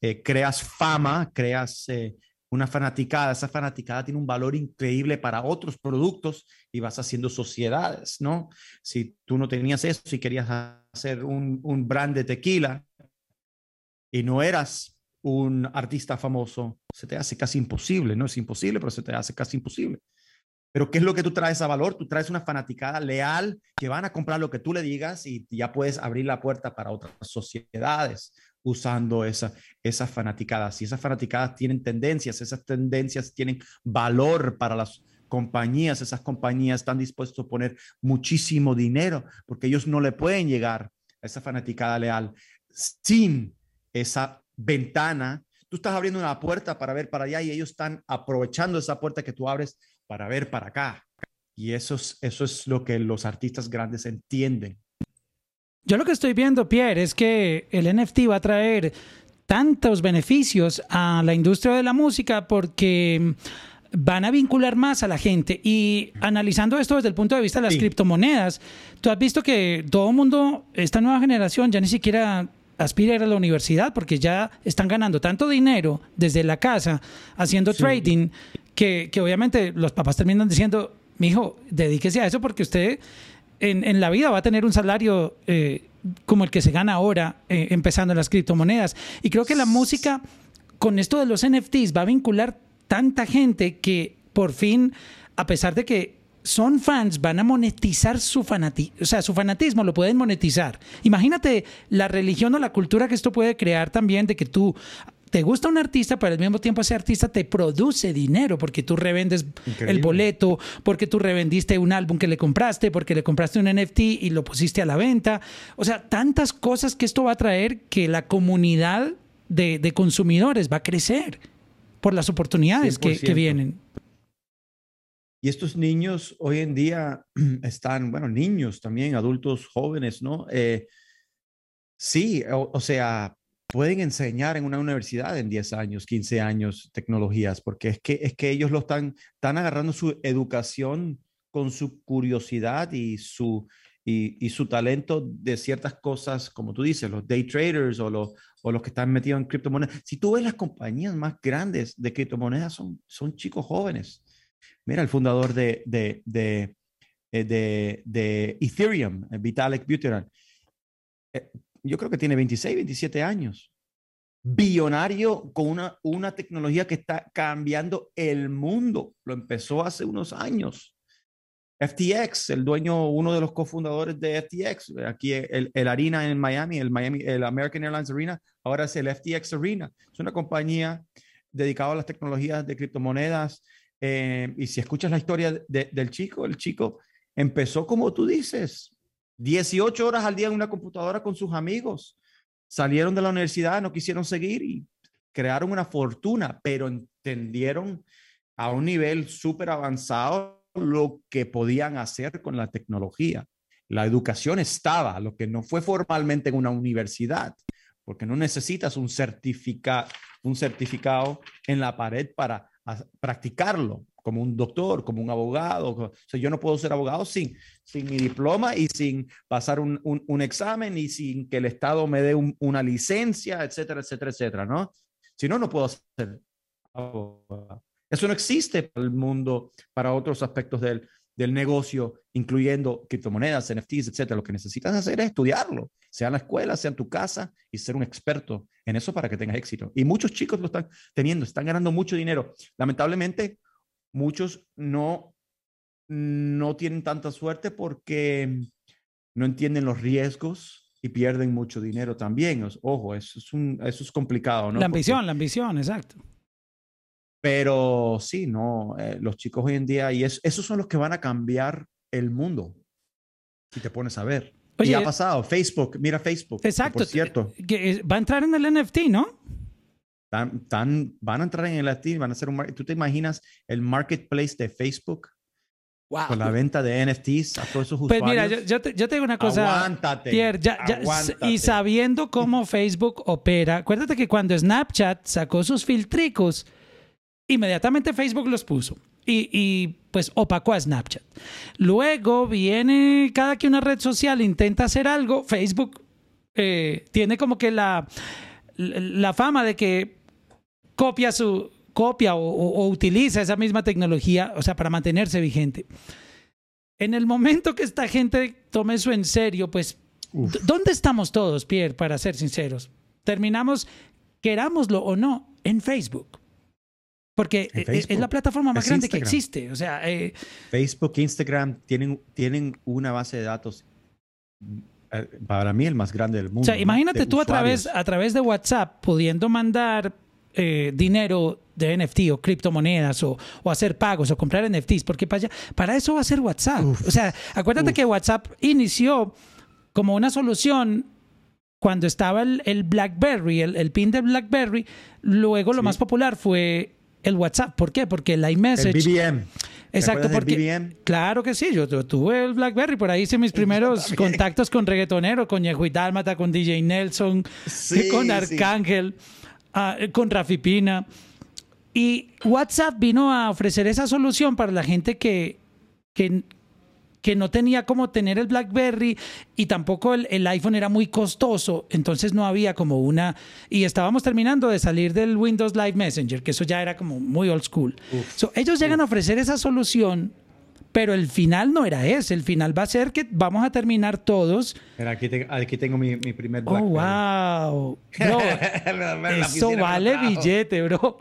eh, creas fama, creas eh, una fanaticada, esa fanaticada tiene un valor increíble para otros productos y vas haciendo sociedades, ¿no? Si tú no tenías eso, si querías hacer un, un brand de tequila y no eras un artista famoso, se te hace casi imposible, no es imposible, pero se te hace casi imposible. Pero ¿qué es lo que tú traes a valor? Tú traes una fanaticada leal que van a comprar lo que tú le digas y ya puedes abrir la puerta para otras sociedades, usando esa, esas fanaticadas. Y esas fanaticadas tienen tendencias, esas tendencias tienen valor para las compañías, esas compañías están dispuestas a poner muchísimo dinero porque ellos no le pueden llegar a esa fanaticada leal sin esa ventana. Tú estás abriendo una puerta para ver para allá y ellos están aprovechando esa puerta que tú abres para ver para acá. Y eso es, eso es lo que los artistas grandes entienden.
Yo lo que estoy viendo, Pierre, es que el NFT va a traer tantos beneficios a la industria de la música porque van a vincular más a la gente. Y analizando esto desde el punto de vista de las criptomonedas, tú has visto que todo el mundo, esta nueva generación, ya ni siquiera aspira a ir a la universidad porque ya están ganando tanto dinero desde la casa haciendo trading que, obviamente los papás terminan diciendo, mi hijo, dedíquese a eso porque usted en, la vida va a tener un salario eh, como el que se gana ahora eh, empezando en las criptomonedas. Y creo que la música con esto de los NFTs va a vincular tanta gente que por fin, a pesar de que son fans, van a monetizar su fanatismo, o sea, su fanatismo lo pueden monetizar. Imagínate la religión o la cultura que esto puede crear también de que tú te gusta un artista, pero al mismo tiempo ese artista te produce dinero porque tú revendes el boleto, porque tú revendiste un álbum que le compraste, porque le compraste un NFT y lo pusiste a la venta. O sea, tantas cosas que esto va a traer que la comunidad de, de consumidores va a crecer por las oportunidades que, vienen.
Y estos niños hoy en día (clears throat) están, bueno, niños también, adultos jóvenes, ¿no? Eh, sí, o, sea, pueden enseñar en una universidad en 10 años, 15 años tecnologías, porque es que, es que ellos lo están, están agarrando su educación con su curiosidad y su, y, su talento de ciertas cosas, como tú dices, los day traders o los, o los que están metidos en criptomonedas. Si tú ves las compañías más grandes de criptomonedas, son, son chicos jóvenes. Mira, el fundador de, de, de, eh, de, Ethereum, eh, Vitalik Buterin, eh, yo creo que tiene 26, 27 años. Billonario con una, una tecnología que está cambiando el mundo. Lo empezó hace unos años. FTX, el dueño, uno de los cofundadores de FTX, aquí el, el, Arena en Miami, el Miami, el American Airlines Arena, ahora es el FTX Arena. Es una compañía dedicada a las tecnologías de criptomonedas. Eh, y si escuchas la historia del chico, el chico empezó como tú dices, 18 horas al día en una computadora con sus amigos. Salieron de la universidad, no quisieron seguir y crearon una fortuna, pero entendieron a un nivel súper avanzado lo que podían hacer con la tecnología. La educación estaba, lo que no fue formalmente en una universidad, porque no necesitas un, certifica, un certificado en la pared para practicarlo, como un doctor, como un abogado. O sea, yo no puedo ser abogado sin, sin mi diploma y sin pasar un, un, examen y sin que el Estado me dé una licencia, etcétera, etcétera, etcétera, ¿no? Si no, no puedo ser abogado. Eso no existe para el mundo, para otros aspectos del, del negocio, incluyendo criptomonedas, NFTs, etcétera. Lo que necesitas hacer es estudiarlo, sea en la escuela, sea en tu casa, y ser un experto en eso para que tengas éxito. Y muchos chicos lo están teniendo, están ganando mucho dinero. Lamentablemente, muchos no, no tienen tanta suerte porque no entienden los riesgos y pierden mucho dinero también. Ojo, eso es, un, eso es complicado, ¿no?
La ambición, la ambición, exacto.
Pero sí, no, eh, los chicos hoy en día, y esos son los que van a cambiar el mundo, si te pones a ver. y ha pasado, Facebook, mira Facebook.
Exacto.
Por cierto.
Que va a entrar en el NFT, ¿no?
Tan, tan, van a entrar en el NFT, van a hacer un... ¿Tú te imaginas el marketplace de Facebook? Wow. Con la venta de NFTs a todos esos usuarios.
Pues mira, yo, te, yo, te, digo una cosa.
Aguántate,
Pierre, ya, y sabiendo cómo Facebook opera, acuérdate que cuando Snapchat sacó sus filtricos, Inmediatamente Facebook los puso y, pues opacó a Snapchat. Luego viene cada que una red social intenta hacer algo, Facebook eh, tiene como que la, la fama de que copia su copia o, utiliza esa misma tecnología, o sea, para mantenerse vigente. En el momento que esta gente tome eso en serio, pues, ¿dónde estamos todos, Pierre, para ser sinceros? Terminamos, querámoslo o no, en Facebook. Porque e, e, es la plataforma más grande que existe. O sea, eh,
Facebook, Instagram tienen, tienen una base de datos para mí el más grande del mundo. O
sea, imagínate tú a través, a través de WhatsApp pudiendo mandar eh, dinero de NFT o criptomonedas o, o, hacer pagos o comprar NFTs, porque para, allá, para eso va a ser WhatsApp. o sea, acuérdate que WhatsApp inició como una solución cuando estaba el, BlackBerry, el, pin de BlackBerry. Luego lo más popular fue el WhatsApp. ¿Por qué? Porque el iMessage.
El BBM.
Exacto, porque claro que sí, yo, tuve el BlackBerry, por ahí hice mis primeros contactos con reggaetonero, con Ñejo y Dálmata, con DJ Nelson, (laughs) con Arcángel, ah, con Rafi Pina. Y WhatsApp vino a ofrecer esa solución para la gente que, que, que no tenía como tener el BlackBerry y tampoco el, iPhone era muy costoso, entonces no había como una... Y estábamos terminando de salir del Windows Live Messenger, que eso ya era como muy old school. ellos llegan a ofrecer esa solución, pero el final no era ese, el final va a ser que vamos a terminar todos...
Mira, aquí, aquí tengo mi, primer
BlackBerry. Oh, wow. (laughs) Bro, eso vale billete, bro.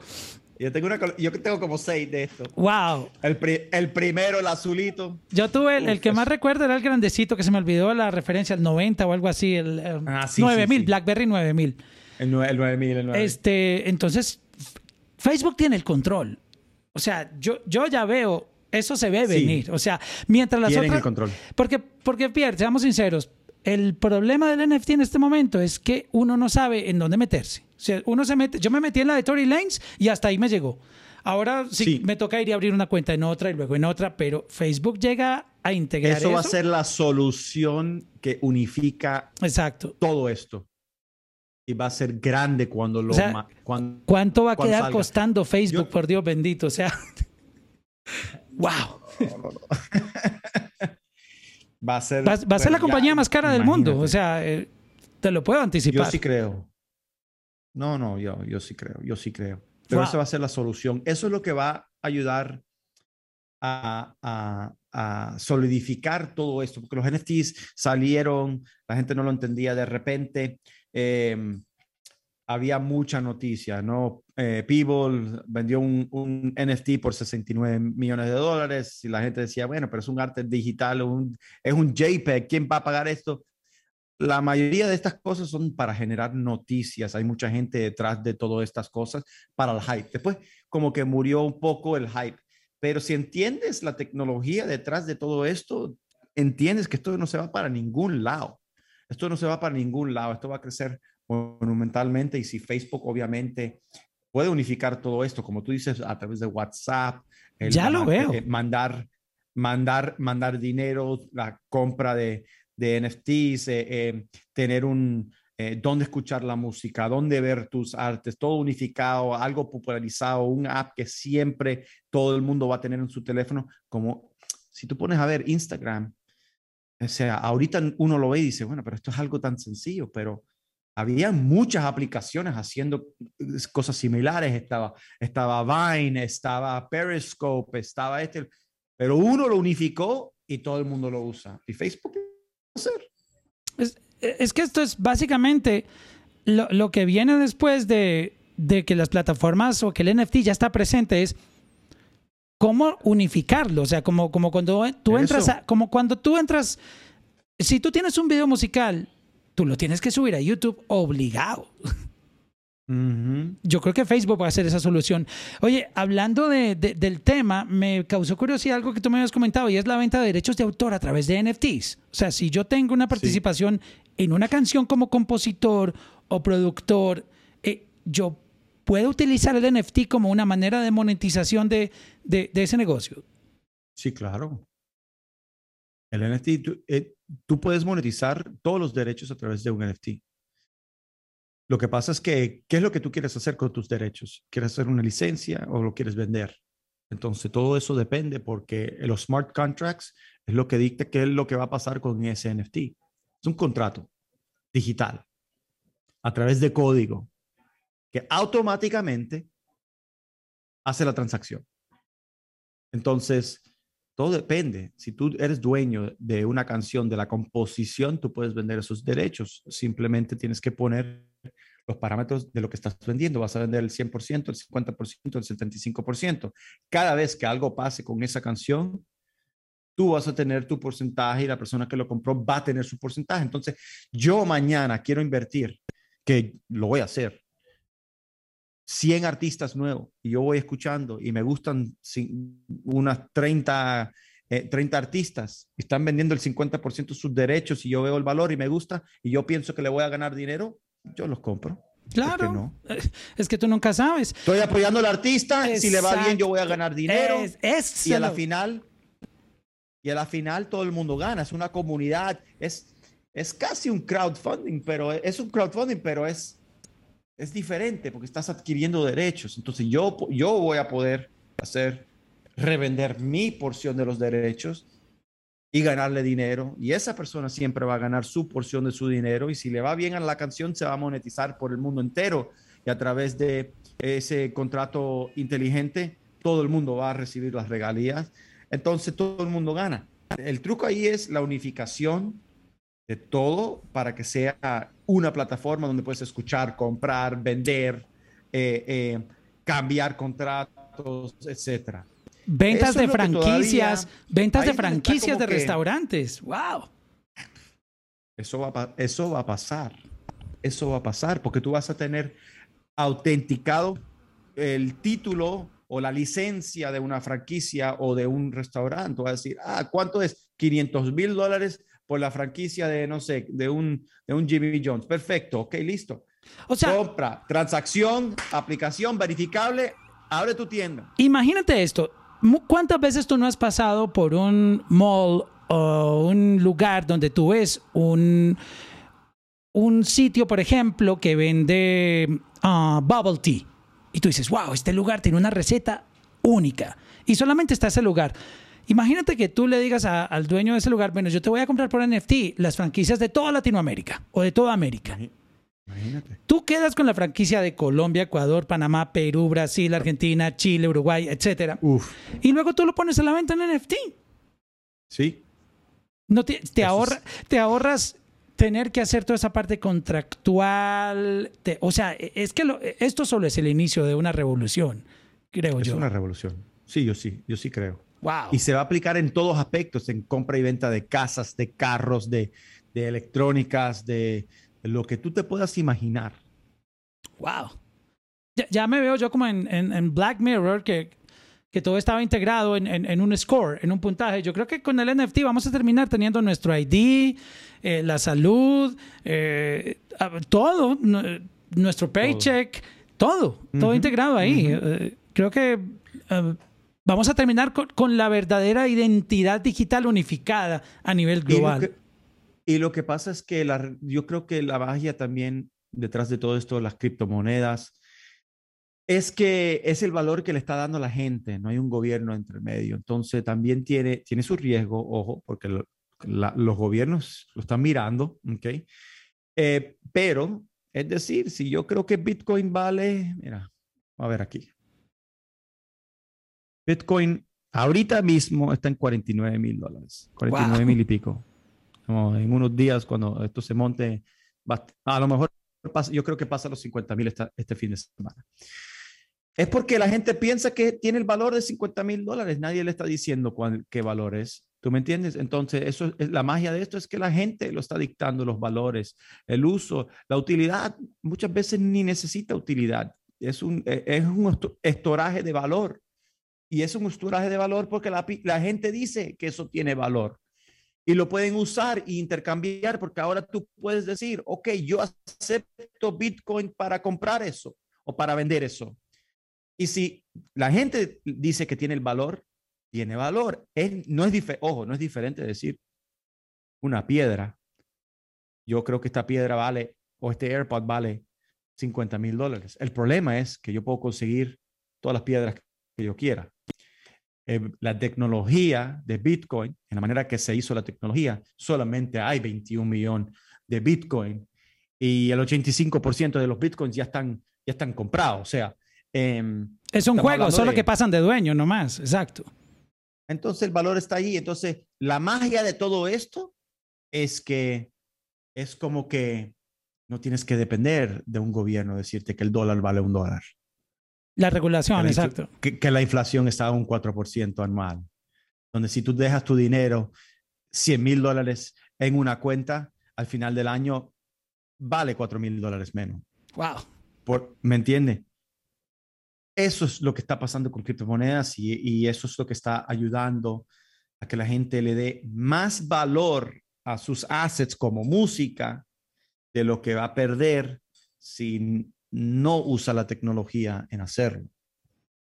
Yo tengo, una, yo tengo como seis de estos.
¡Wow!
El, el primero, el azulito.
Yo tuve, el, que más recuerdo era el grandecito, que se me olvidó la referencia, el 90 o algo así, el ah, 9000, BlackBerry 9000.
El, 9000, el 9000.
Este, entonces, Facebook tiene el control. O sea, yo, yo ya veo, eso se ve venir. O sea, mientras las
Tienen el control.
Porque, porque Pierre, seamos sinceros, el problema del NFT en este momento es que uno no sabe en dónde meterse. O sea, uno se mete, yo me metí en la de Tory Lanes y hasta ahí me llegó. Ahora sí, me toca ir a abrir una cuenta en otra y luego en otra, pero Facebook llega a integrar
eso. Eso va a ser la solución que unifica
Exacto.
todo esto. Y va a ser grande cuando lo...
¿Cuánto va a quedar costando Facebook, por Dios bendito? O sea... (laughs) ¡Wow! (laughs)
va a ser,
va, a ser la compañía más cara del mundo. O sea, eh, te lo puedo anticipar.
Yo sí creo. No, no, yo, yo sí creo, yo sí creo. Pero esa va a ser la solución. Eso es lo que va a ayudar a, a, solidificar todo esto, porque los NFTs salieron, la gente no lo entendía de repente. Em, había mucha noticia, ¿no? Eh, People vendió un, un, NFT por 69 millones de dólares y la gente decía, bueno, pero es un arte digital, un, es un JPEG, ¿quién va a pagar esto? La mayoría de estas cosas son para generar noticias, hay mucha gente detrás de todas estas cosas para el hype. Después, como que murió un poco el hype, pero si entiendes la tecnología detrás de todo esto, entiendes que esto no se va para ningún lado. Esto no se va para ningún lado, esto va a crecer monumentalmente y si Facebook obviamente puede unificar todo esto, como tú dices, a través de WhatsApp.
ya lo veo.
Eh, mandar, mandar, mandar dinero, la compra de, de NFTs, eh, eh, tener un, dónde escuchar la música, dónde ver tus artes, todo unificado, algo popularizado, un app que siempre todo el mundo va a tener en su teléfono, como si tú pones a ver Instagram, o sea, ahorita uno lo ve y dice, bueno, pero esto es algo tan sencillo, pero había muchas aplicaciones haciendo eh, cosas similares. Estaba, estaba Vine, estaba Periscope, estaba este, pero uno lo unificó y todo el mundo lo usa. Y Facebook hacer.
Es, es que esto es básicamente lo, lo que viene después de, de, que las plataformas o que el NFT ya está presente es cómo unificarlo. O sea, como, como cuando tú entras, como cuando tú entras, si tú tienes un video musical tú lo tienes que subir a YouTube obligado. Yo creo que Facebook va a ser esa solución. Oye, hablando de, del tema, me causó curiosidad algo que tú me habías comentado y es la venta de derechos de autor a través de NFTs. O sea, si yo tengo una participación en una canción como compositor o productor, eh, yo puedo utilizar el NFT como una manera de monetización de, de, ese negocio.
Sí, claro. El NFT, eh, tú puedes monetizar todos los derechos a través de un NFT. Lo que pasa es que, ¿qué es lo que tú quieres hacer con tus derechos? ¿Quieres hacer una licencia o lo quieres vender? Entonces, todo eso depende porque los smart contracts es lo que dicta qué es lo que va a pasar con ese NFT. Es un contrato digital a través de código que automáticamente hace la transacción. Entonces, todo depende. Si tú eres dueño de una canción, de la composición, tú puedes vender esos derechos. Simplemente tienes que poner los parámetros de lo que estás vendiendo. Vas a vender el 100%, el 50%, el 75%. Cada vez que algo pase con esa canción, tú vas a tener tu porcentaje y la persona que lo compró va a tener su porcentaje. Entonces, yo mañana quiero invertir, que lo voy a hacer, 100 artistas nuevos y yo voy escuchando y me gustan unas 30, 30 eh, artistas están vendiendo el 50% de sus derechos y yo veo el valor y me gusta y yo pienso que le voy a ganar dinero, yo los compro.
Claro. Es que tú nunca sabes.
Estoy apoyando al artista. Si le va bien, yo voy a ganar dinero. y a la final, y a la final todo el mundo gana. Es una comunidad. Es, es casi un crowdfunding, pero es un crowdfunding, pero es, es diferente porque estás adquiriendo derechos. Entonces yo, yo voy a poder hacer, revender mi porción de los derechos y ganarle dinero. Y esa persona siempre va a ganar su porción de su dinero. Y si le va bien a la canción, se va a monetizar por el mundo entero. Y a través de ese contrato inteligente, todo el mundo va a recibir las regalías. Entonces todo el mundo gana. El truco ahí es la unificación de todo para que sea una plataforma donde puedes escuchar, comprar, vender, eh, eh, cambiar contratos, etcétera.
Ventas de franquicias, ventas de franquicias de restaurantes. ¡Wow!
Eso va, eso va a pasar. Eso va a pasar porque tú vas a tener autenticado el título o la licencia de una franquicia o de un restaurante. Vas a decir, ah, ¿cuánto es? 500 mil dólares por la franquicia de, no sé, de un, de un Jimmy Jones. Perfecto, ok, listo. O sea, compra, transacción, aplicación verificable, abre tu tienda.
Imagínate esto, ¿Cuántas veces tú no has pasado por un mall o un lugar donde tú ves un, un sitio, por ejemplo, que vende ah, bubble tea? Y tú dices, wow, este lugar tiene una receta única. Y solamente está ese lugar. Imagínate que tú le digas al dueño de ese lugar, bueno, yo te voy a comprar por NFT las franquicias de toda Latinoamérica o de toda América. Imagínate. Tú quedas con la franquicia de Colombia, Ecuador, Panamá, Perú, Brasil, Argentina, Chile, Uruguay, etcétera. Y luego tú lo pones a la venta en NFT.
Sí.
No te, ahorra, te ahorras tener que hacer toda esa parte contractual. o sea, es que esto solo es el inicio de una revolución, creo yo.
Es una revolución. Sí, yo sí, yo sí creo. Wow. Y se va a aplicar en todos aspectos, en compra y venta de casas, de carros, de, de electrónicas, de, lo que tú te puedas imaginar.
Wow. Ya, me veo yo como en, en, Black Mirror, que, que todo estaba integrado en, en, un score, en un puntaje. Yo creo que con el NFT vamos a terminar teniendo nuestro ID, eh, la salud, eh, todo, nuestro paycheck, todo, todo, integrado ahí. Eh, creo que vamos a terminar con, con, la verdadera identidad digital unificada a nivel global.
Y lo que pasa es que yo creo que la magia también detrás de todo esto, las criptomonedas, es que es el valor que le está dando la gente, no hay un gobierno entre medio. Entonces también tiene, tiene su riesgo, ojo, porque los gobiernos lo están mirando, ¿ok? Eh, pero, es decir, si yo creo que Bitcoin vale, mira, a ver aquí. Bitcoin ahorita mismo está en 49 mil dólares, 49 mil y pico en unos días cuando esto se monte, a lo mejor yo creo que pasa los 50 mil este fin de semana. Es porque la gente piensa que tiene el valor de 50 mil dólares. Nadie le está diciendo cuál, qué valor es. ¿Tú me entiendes? Entonces, eso es, la magia de esto es que la gente lo está dictando los valores, el uso, la utilidad. Muchas veces ni necesita utilidad. Es un, e, es un estoraje de valor. Y es un estoraje de valor porque la, la gente dice que eso tiene valor y lo pueden usar e intercambiar porque ahora tú puedes decir, ok, yo acepto Bitcoin para comprar eso o para vender eso. Y si la gente dice que tiene el valor, tiene valor. No es ojo, no es diferente decir una piedra. Yo creo que esta piedra vale, o este AirPod vale 50 mil dólares. El problema es que yo puedo conseguir todas las piedras que yo quiera. Eh, la tecnología de Bitcoin, en la manera que se hizo la tecnología, solamente hay 21 millones de Bitcoin y el 85% de los Bitcoins ya están, ya están comprados. O sea,
em, es un juego, solo que pasan de dueño nomás, exacto.
Entonces el valor está ahí. Entonces, la magia de todo esto es que es como que no tienes que depender de un gobierno decirte que el dólar vale un dólar.
La regulación, exacto.
Que, la inflación está a un 4% anual. Donde si tú dejas tu dinero, 100 mil dólares en una cuenta, al final del año vale 4 mil dólares menos.
Wow.
Por, ¿Me entiende? Eso es lo que está pasando con criptomonedas y, y eso es lo que está ayudando a que la gente le dé más valor a sus assets como música de lo que va a perder si no usa la tecnología en hacerlo.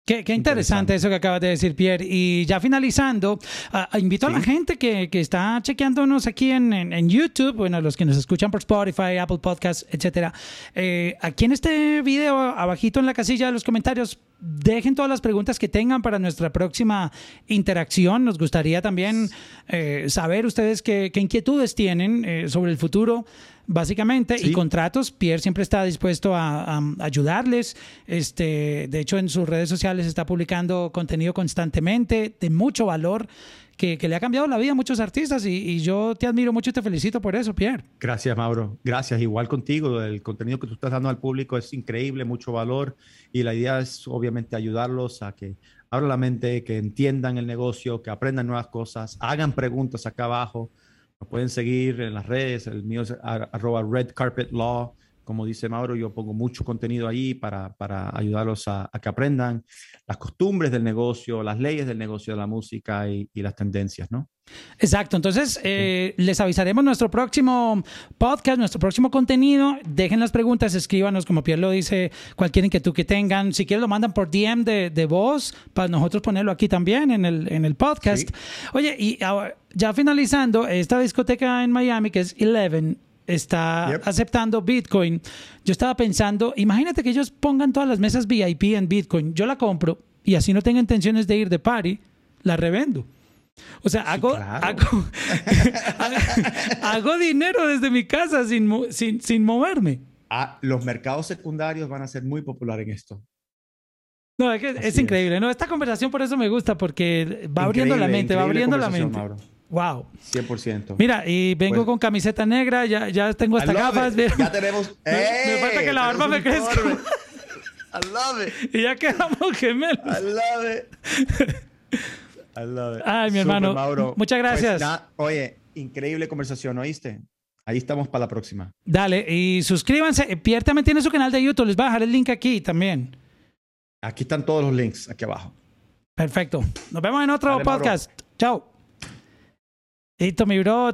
Qué, qué interesante, eso que acabas de decir, Pierre. Y ya finalizando, uh, invito sí. a la gente que, que, está chequeándonos aquí en, en, en, YouTube, bueno, los que nos escuchan por Spotify, Apple Podcasts, etcétera. Eh, aquí en este video, abajito en la casilla de los comentarios, dejen todas las preguntas que tengan para nuestra próxima interacción. Nos gustaría también eh, saber ustedes qué, qué inquietudes tienen eh, sobre el futuro básicamente, sí. y contratos. Pierre siempre está dispuesto a, a, ayudarles. Este, de hecho, en sus redes sociales está publicando contenido constantemente de mucho valor. Que, que, le ha cambiado la vida a muchos artistas y, y, yo te admiro mucho y te felicito por eso, Pierre.
Gracias, Mauro. Gracias. Igual contigo. El contenido que tú estás dando al público es increíble, mucho valor y la idea es obviamente ayudarlos a que abran la mente, que entiendan el negocio, que aprendan nuevas cosas, hagan preguntas acá abajo. Nos pueden seguir en las redes. El mío es arroba Red Carpet Law como dice Mauro, yo pongo mucho contenido ahí para, para ayudarlos a, a, que aprendan las costumbres del negocio, las leyes del negocio de la música y, y las tendencias, ¿no?
Exacto, entonces eh, sí. les avisaremos nuestro próximo podcast, nuestro próximo contenido. Dejen las preguntas, escríbanos, como Pierre lo dice, cualquier inquietud que tengan. Si quieren, lo mandan por DM de, de voz para nosotros ponerlo aquí también en el, en el podcast. Sí. Oye, y ya finalizando, esta discoteca en Miami que es Eleven, está yep. aceptando Bitcoin. Yo estaba pensando, imagínate que ellos pongan todas las mesas VIP en Bitcoin. Yo la compro y así no tengo intenciones de ir de party, la revendo. O sea, hago, sí, claro. hago, (laughs) hago, dinero desde mi casa sin, sin, sin moverme.
Ah, los mercados secundarios van a ser muy populares en esto.
No, es, que es increíble. No, esta conversación por eso me gusta, porque va abriendo la mente, va abriendo la mente. Mauro. Wow.
100%.
Mira, y vengo pues, con camiseta negra, ya, ya tengo hasta gafas.
Ya tenemos. (laughs)
me, me falta que la barba me crezca. (laughs)
I love it.
Y ya quedamos gemelos.
I love it. I love it.
Ay, mi hermano. Mauro. Muchas gracias.
Pues, oye, increíble conversación, ¿oíste? Ahí estamos para la próxima.
Dale, y suscríbanse. Pierre también tiene su canal de YouTube. Les voy a dejar el link aquí también.
Aquí están todos los links, aquí abajo.
Perfecto. Nos vemos en otro Dale, podcast. Mauro. Chao. Listo, mi bro.